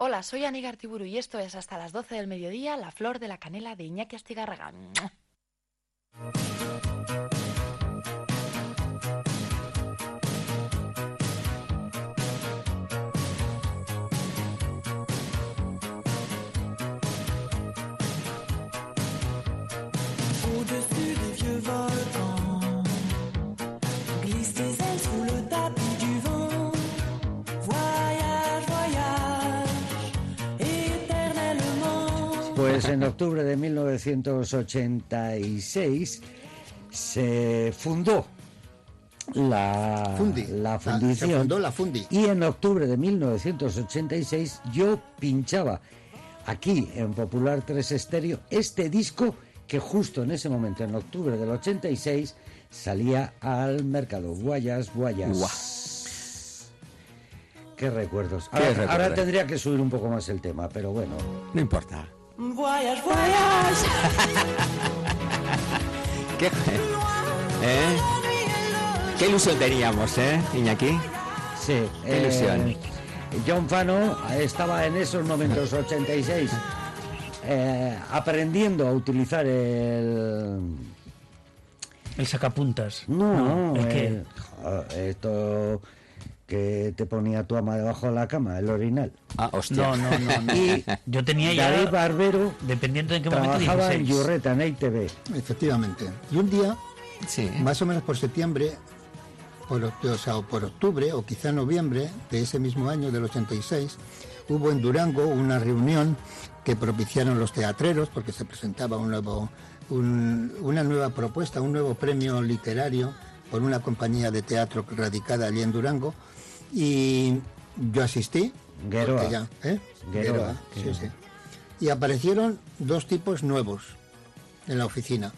Hola, soy Anígar Tiburu y esto es hasta las 12 del mediodía La Flor de la Canela de Iñaki Astigarraga. Pues en octubre de 1986 se fundó la, Fundi. la Ah, se fundición. fundó la Fundi. Y en octubre de 1986 yo pinchaba aquí en Popular 3 Estéreo este disco que justo en ese momento, en octubre del 86, salía al mercado. Guayas, guayas. Guau. Qué recuerdos. Qué Ahora, recuerdos. ahora tendría que subir un poco más el tema, pero bueno. No importa. Voyage, voyage, ¿Qué, ¿Eh? ¿Qué ilusión teníamos, eh, Iñaki? Sí, Qué ilusión. John Fano estaba en esos momentos 86 eh, aprendiendo a utilizar el El sacapuntas. no, es que el- esto que te ponía tu ama debajo de la cama, el orinal. Ah, hostia. no, no, no, no. Y Yo tenía ya David Barbero dependiendo en qué momento trabajaba en 16. Yurreta, en ITV. Efectivamente. Y un día, Sí. más o menos por septiembre, por, oct- o sea, o por octubre o quizá noviembre de ese mismo año del 86, hubo en Durango una reunión que propiciaron los teatreros porque se presentaba un nuevo, un- una nueva propuesta, un nuevo premio literario por una compañía de teatro radicada allí en Durango y yo asistí. Gueroa. porque ya- ¿eh? Gueroa, Gueroa, sí, Gueroa. sí. Y aparecieron dos tipos nuevos en la oficina.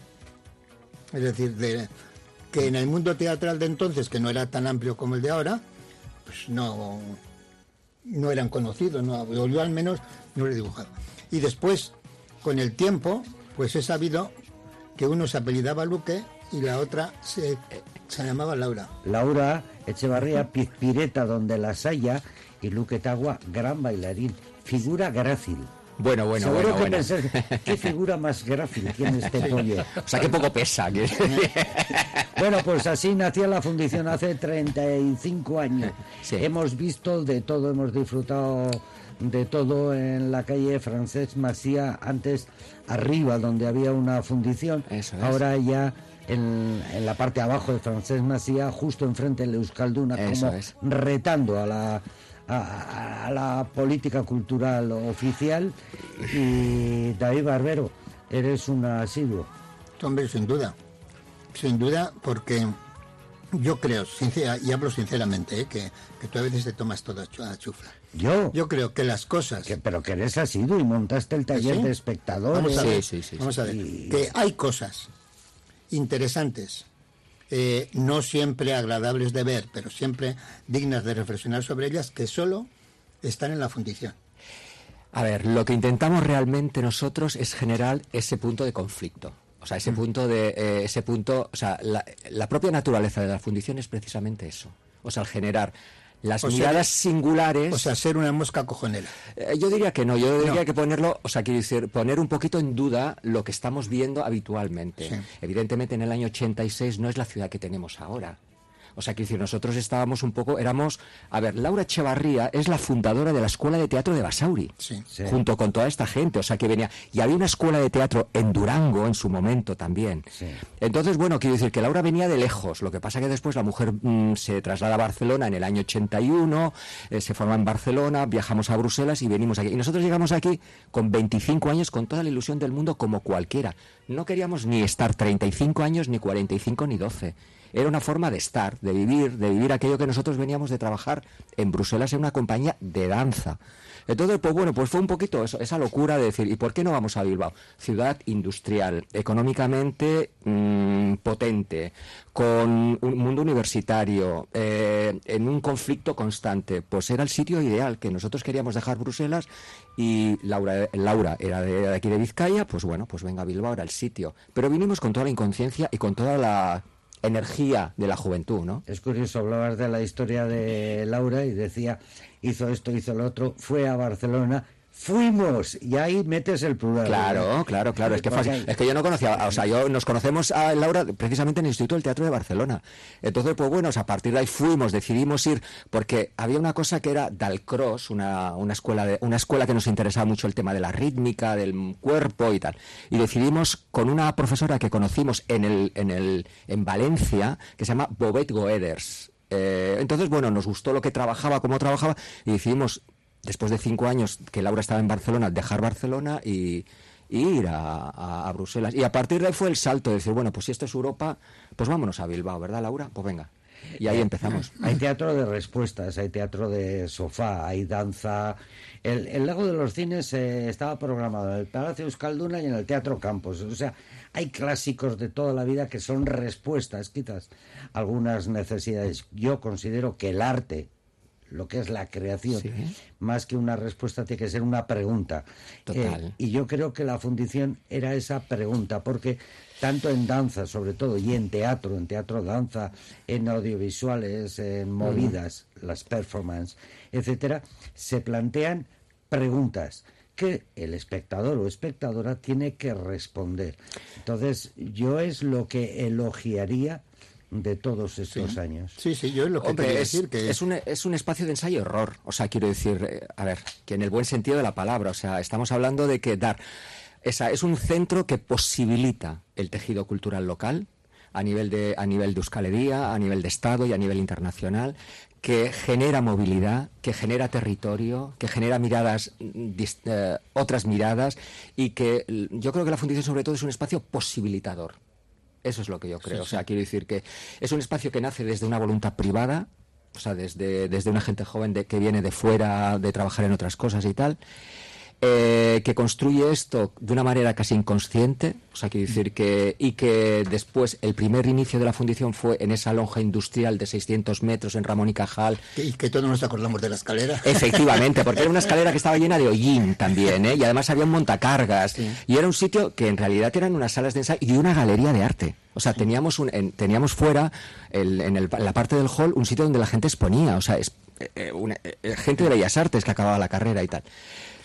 Es decir, de, que en el mundo teatral de entonces, que no era tan amplio como el de ahora, pues no, no eran conocidos, no, yo al menos no lo he dibujado. Y después, con el tiempo, pues he sabido que uno se apellidaba Luque y la otra se, se llamaba Laura. Laura Echevarría, Pizpireta donde las haya y Luque Tagua, gran bailarín, figura grácil. Bueno, bueno, Seguro bueno, que bueno. pensáis, ¿qué figura más grácil tiene este pollo? O sea, qué poco pesa. que- Bueno, pues así nació la fundición hace 35 años. Sí. Hemos visto de todo, hemos disfrutado de todo en la calle Francés Macía, antes arriba donde había una fundición, Eso es. ahora ya en, en la parte abajo de Francés Macía, justo enfrente de Euskalduna, Eso como es. retando a la a, a la política cultural oficial y David Barbero, eres un asiduo. Hombre, sin duda. Sin duda, porque yo creo, sincera, y hablo sinceramente, ¿eh? que, que tú a veces te tomas todo a chu- a chufla. Yo, Yo creo que las cosas... que, pero que eres asiduo y montaste el taller ¿Sí? de espectadores. Vamos a ver, sí, sí, vamos a ver, sí. que hay cosas interesantes, eh, no siempre agradables de ver, pero siempre dignas de reflexionar sobre ellas, que solo están en la fundición. A ver, lo que intentamos realmente nosotros es generar ese punto de conflicto. O sea, ese punto de eh, ese punto, o sea, la, la propia naturaleza de la fundición es precisamente eso. O sea, el generar las O miradas singulares. O sea, ser una mosca cojonera. Eh, Yo diría que no, yo diría No. que ponerlo, o sea, quiero decir, poner un poquito en duda lo que estamos viendo habitualmente. Sí. Evidentemente en el año 86 no es la ciudad que tenemos ahora. O sea, quiero decir, nosotros estábamos un poco, éramos, a ver, Laura Echevarría es la fundadora de la Escuela de Teatro de Basauri, Sí. Sí. junto con toda esta gente, o sea, que venía, y había una escuela de teatro en Durango en su momento también. Sí. Entonces, bueno, quiero decir que Laura venía de lejos, lo que pasa que después la mujer mm, se traslada a Barcelona en el año 81, eh, se forma en Barcelona, viajamos a Bruselas y venimos aquí. Y nosotros llegamos aquí con 25 años, con toda la ilusión del mundo como cualquiera. No queríamos ni estar 35 años, ni 45, ni 12. Era una forma de estar, de vivir, de vivir aquello que nosotros veníamos de trabajar en Bruselas en una compañía de danza. Entonces, pues bueno, pues fue un poquito eso, esa locura de decir, ¿y por qué no vamos a Bilbao? Ciudad industrial, económicamente mm, potente, con un mundo universitario, eh, en un conflicto constante. Pues era el sitio ideal, que nosotros queríamos dejar Bruselas y Laura, Laura era de, de aquí de Vizcaya, pues bueno, pues venga, Bilbao era el sitio. Pero vinimos con toda la inconsciencia y con toda la energía de la juventud, ¿no? Es curioso, hablabas de la historia de Laura y decía hizo esto, hizo lo otro, fue a Barcelona, fuimos, y ahí metes el plural. Claro, claro, claro. Es que, fácil. es que yo no conocía, o sea, yo nos conocemos a Laura precisamente en el Instituto del Teatro de Barcelona. Entonces, pues bueno, o sea, a partir de ahí fuimos, decidimos ir, porque había una cosa que era Dalcross, una, una escuela de, una escuela que nos interesaba mucho el tema de la rítmica, del cuerpo y tal. Y decidimos con una profesora que conocimos en el, en el, en Valencia, que se llama Bobet Goeders. Eh, entonces, bueno, nos gustó lo que trabajaba, cómo trabajaba, y decidimos después de cinco años que Laura estaba en Barcelona, dejar Barcelona y, y ir a, a- a Bruselas. Y a partir de ahí fue el salto de decir, bueno, pues si esto es Europa, pues vámonos a Bilbao, ¿verdad, Laura? Pues venga. Y ahí empezamos. Hay teatro de respuestas, hay teatro de sofá, hay danza. El, el Lago de los Cines eh, estaba programado en el Palacio Euskalduna y en el Teatro Campos. O sea, hay clásicos de toda la vida que son respuestas, quizás algunas necesidades. Yo considero que el arte, lo que es la creación, Sí. más que una respuesta, tiene que ser una pregunta. Total. Eh, y yo creo que la fundición era esa pregunta, porque tanto en danza, sobre todo, y en teatro, en teatro danza, en audiovisuales, en movidas, las performances, etcétera, se plantean preguntas que el espectador o espectadora tiene que responder. Entonces, yo es lo que elogiaría de todos estos años. Sí, sí, yo es lo que Hombre, es, decir. Que es un, es un espacio de ensayo-error. O sea, quiero decir, eh, a ver, que en el buen sentido de la palabra, o sea, estamos hablando de que dar. Esa, es un centro que posibilita el tejido cultural local a nivel de, a nivel de Euskal Herria, a nivel de Estado y a nivel internacional, que genera movilidad, que genera territorio, que genera miradas, mm, eh, otras miradas, y que yo creo que la Fundación sobre todo es un espacio posibilitador. Eso es lo que yo creo. O sea, quiero decir que es un espacio que nace desde una voluntad privada, o sea, desde, desde una gente joven de, que viene de fuera de trabajar en otras cosas y tal, eh, que construye esto de una manera casi inconsciente, o sea, quiero decir que, y que después el primer inicio de la fundición fue en esa lonja industrial de 600 metros en Ramón y Cajal, y que todos nos acordamos de la escalera. Efectivamente, porque era una escalera que estaba llena de hollín también, ¿eh? y además había un montacargas, y era un sitio que en realidad eran unas salas de ensayo y una galería de arte. O sea, teníamos, un, en- teníamos fuera, el- en, el- en la parte del hall, un sitio donde la gente exponía, o sea, es, eh, eh, una- eh, gente de Bellas Artes que acababa la carrera y tal.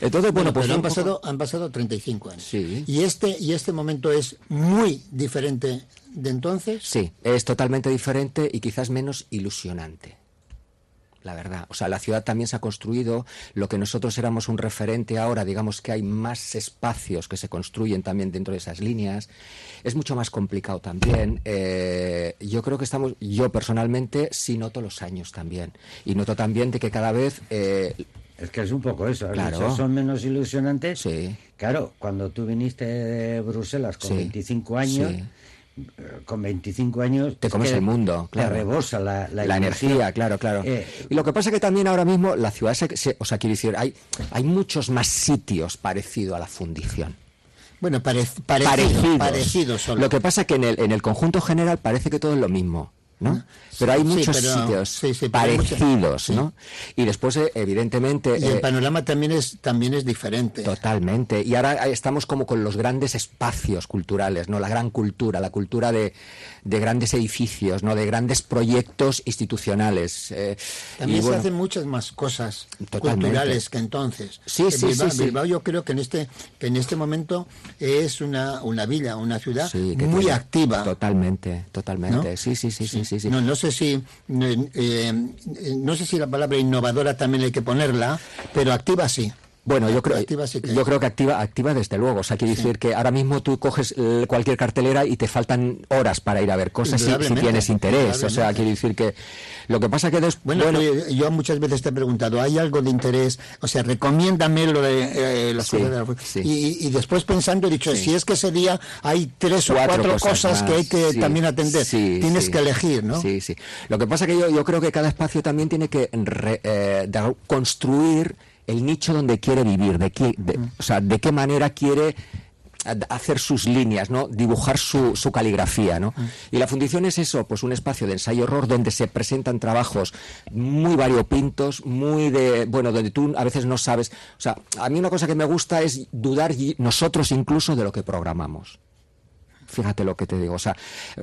Entonces, bueno, Bueno, pues pero han poco- pasado, han pasado 35 años. Sí. Y este, y este momento es muy diferente de entonces. Sí, es totalmente diferente y quizás menos ilusionante. La verdad. O sea, la ciudad también se ha construido. Lo que nosotros éramos un referente ahora, digamos que hay más espacios que se construyen también dentro de esas líneas. Es mucho más complicado también. Eh, yo creo que estamos, yo personalmente sí noto los años también. Y noto también de que cada vez eh, Es que es un poco eso. has Claro. son menos ilusionantes. Sí. Claro, cuando tú viniste de Bruselas con Sí, 25 años, sí. eh, con 25 años... Te es comes el mundo, claro. Te rebosa la, la, energía, claro, claro. Eh, y lo que pasa que también ahora mismo la ciudad, se, se- o sea, quiero decir, hay, hay muchos más sitios parecidos a la fundición. Bueno, pare- parecido, parecidos. parecido solo. Lo que pasa que en el, en el conjunto general parece que todo es lo mismo, ¿no? Pero hay Sí, muchos pero- sitios sí, parecidos. Y después, eh, evidentemente... y el eh, panorama también es, también es diferente. Totalmente. Y ahora estamos como con los grandes espacios culturales, ¿no? La gran cultura, la cultura de, de grandes edificios, ¿no? De grandes proyectos institucionales. eh, También se hacen muchas más cosas Totalmente. culturales que entonces. Sí, sí, Bilbao, sí, sí. Bilbao yo creo que en este que en este momento es una, una villa, una ciudad muy tiene- activa. Totalmente, totalmente. ¿no? Sí, sí, sí, sí, No, no sé si eh, eh, no sé si la palabra innovadora también hay que ponerla, pero activa sí. Bueno, yo creo, Activa sí que- yo creo que activa, activa desde luego. O sea, quiere decir que ahora mismo tú coges cualquier cartelera y te faltan horas para ir a ver cosas si, tienes interés. O sea, quiere decir que lo que pasa que des- Bueno, bueno, yo muchas veces te he preguntado, ¿hay algo de interés? O sea, recomiéndame lo de eh, las Sí, cosas de la sí. y, y después pensando he dicho, si es que ese día hay tres o cuatro cosas, que hay que también atender, sí, tienes que elegir, ¿no? Sí, sí. Lo que pasa que yo, yo creo que cada espacio también tiene que re- eh, construir el nicho donde quiere vivir, de qué, de- o sea, de qué manera quiere hacer sus líneas, ¿no? Dibujar su, su caligrafía, ¿no? Y la fundición es eso, pues un espacio de ensayo horror donde se presentan trabajos muy variopintos, muy de, bueno, donde tú a veces no sabes, o sea, a mí una cosa que me gusta es dudar nosotros incluso de lo que programamos. Fíjate lo que te digo. O sea,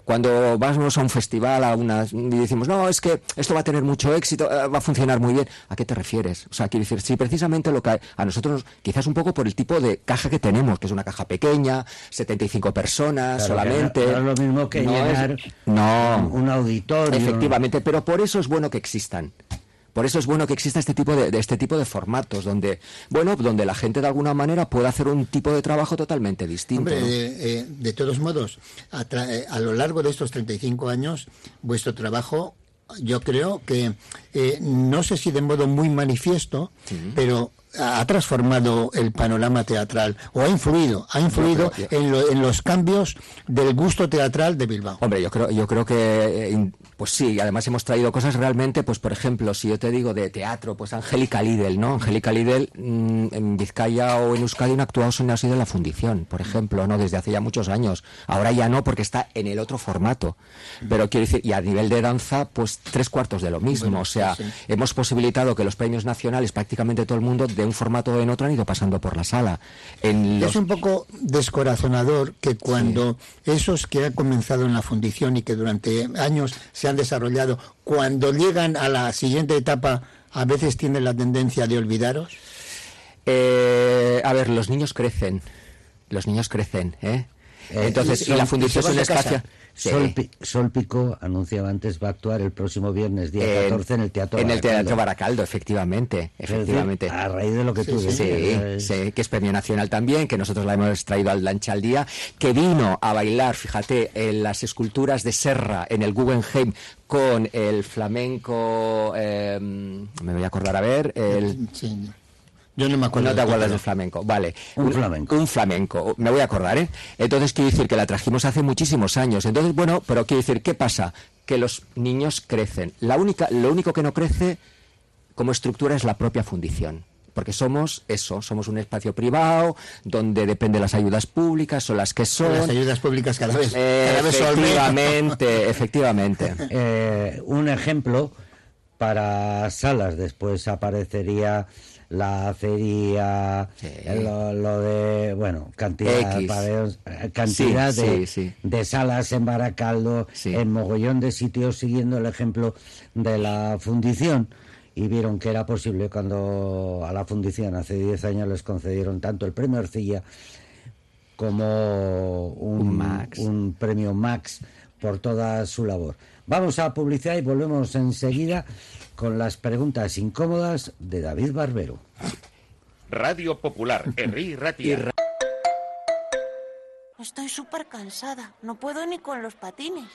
cuando vamos a un festival a una, y decimos, no, es que esto va a tener mucho éxito, eh, va a funcionar muy bien. ¿A qué te refieres? O sea, quiero decir, si precisamente lo que a nosotros, quizás un poco por el tipo de caja que tenemos, que es una caja pequeña, 75 personas Claro, solamente. no- no es lo mismo que No es- no. un auditorio. Efectivamente, pero por eso es bueno que existan. Por eso es bueno que exista este tipo de, de este tipo de formatos donde, bueno, donde la gente de alguna manera pueda hacer un tipo de trabajo totalmente distinto. Hombre, ¿no? eh, eh, de todos modos, a, eh, a lo largo de estos 35 años, vuestro trabajo, yo creo que, eh, no sé si de modo muy manifiesto, pero ha transformado el panorama teatral, o ha influido, ha influido creo- en, lo- en los cambios del gusto teatral de Bilbao. Hombre, yo creo, yo creo que, eh, pues sí, además hemos traído cosas realmente, pues por ejemplo, si yo te digo de teatro, pues Angélica Lidl, ¿no? Angélica Lidl mm, en Vizcaya o en Euskadi no ha actuado sino ha sido en la fundición, por ejemplo, ¿no? Desde hace ya muchos años. Ahora ya no, porque está en el otro formato. Pero quiero decir, y a nivel de danza, pues tres cuartos de lo mismo. Bueno, o sea, sí. hemos posibilitado que los premios nacionales, prácticamente todo el mundo, de un formato en otro han ido pasando por la sala. En los... Es un poco descorazonador que cuando esos que han comenzado en la fundición y que durante años se han desarrollado, cuando llegan a la siguiente etapa, a veces tienen la tendencia de olvidaros. Eh, a ver, los niños crecen. Los niños crecen, ¿eh? Eh, Entonces, y Sol- la fundición es un espacio. Sí. Sol, Pi- Sol Pico anunciaba antes va a actuar el próximo viernes día En- 14 en el Teatro En el Baracaldo. Teatro Baracaldo, efectivamente. Decir, Efectivamente. a raíz de lo que tú sí. Sí, eh, sí, que es premio nacional también, que nosotros la hemos traído al Lancha al Día, que vino a bailar, fíjate, en las esculturas de Serra, en el Guggenheim, con el flamenco, eh, me voy a acordar a ver, el... Yo no me acuerdo. No te acuerdas del flamenco, vale. Un flamenco. Un flamenco, me voy a acordar, ¿eh? Entonces quiero decir que la trajimos hace muchísimos años. Entonces, bueno, pero quiero decir, ¿qué pasa? Que los niños crecen. La única, lo único que no crece como estructura es la propia fundición. Porque somos eso, somos un espacio privado, donde depende de las ayudas públicas, son las que son. Las ayudas públicas cada vez, cada vez. Efectivamente, efectivamente. Eh, un ejemplo para salas después aparecería la acería Sí. lo, lo de bueno cantidad eh, cantidad Sí, de, sí, de salas en Baracaldo en mogollón de sitios siguiendo el ejemplo de la fundición y vieron que era posible cuando a la fundición hace 10 años les concedieron tanto el premio Arcilla como un, Un Max. un premio Max por toda su labor. Vamos a publicidad y volvemos enseguida con las preguntas incómodas de David Barbero. Radio Popular, Herri Ratia. Estoy súper cansada. No puedo ni con los patines.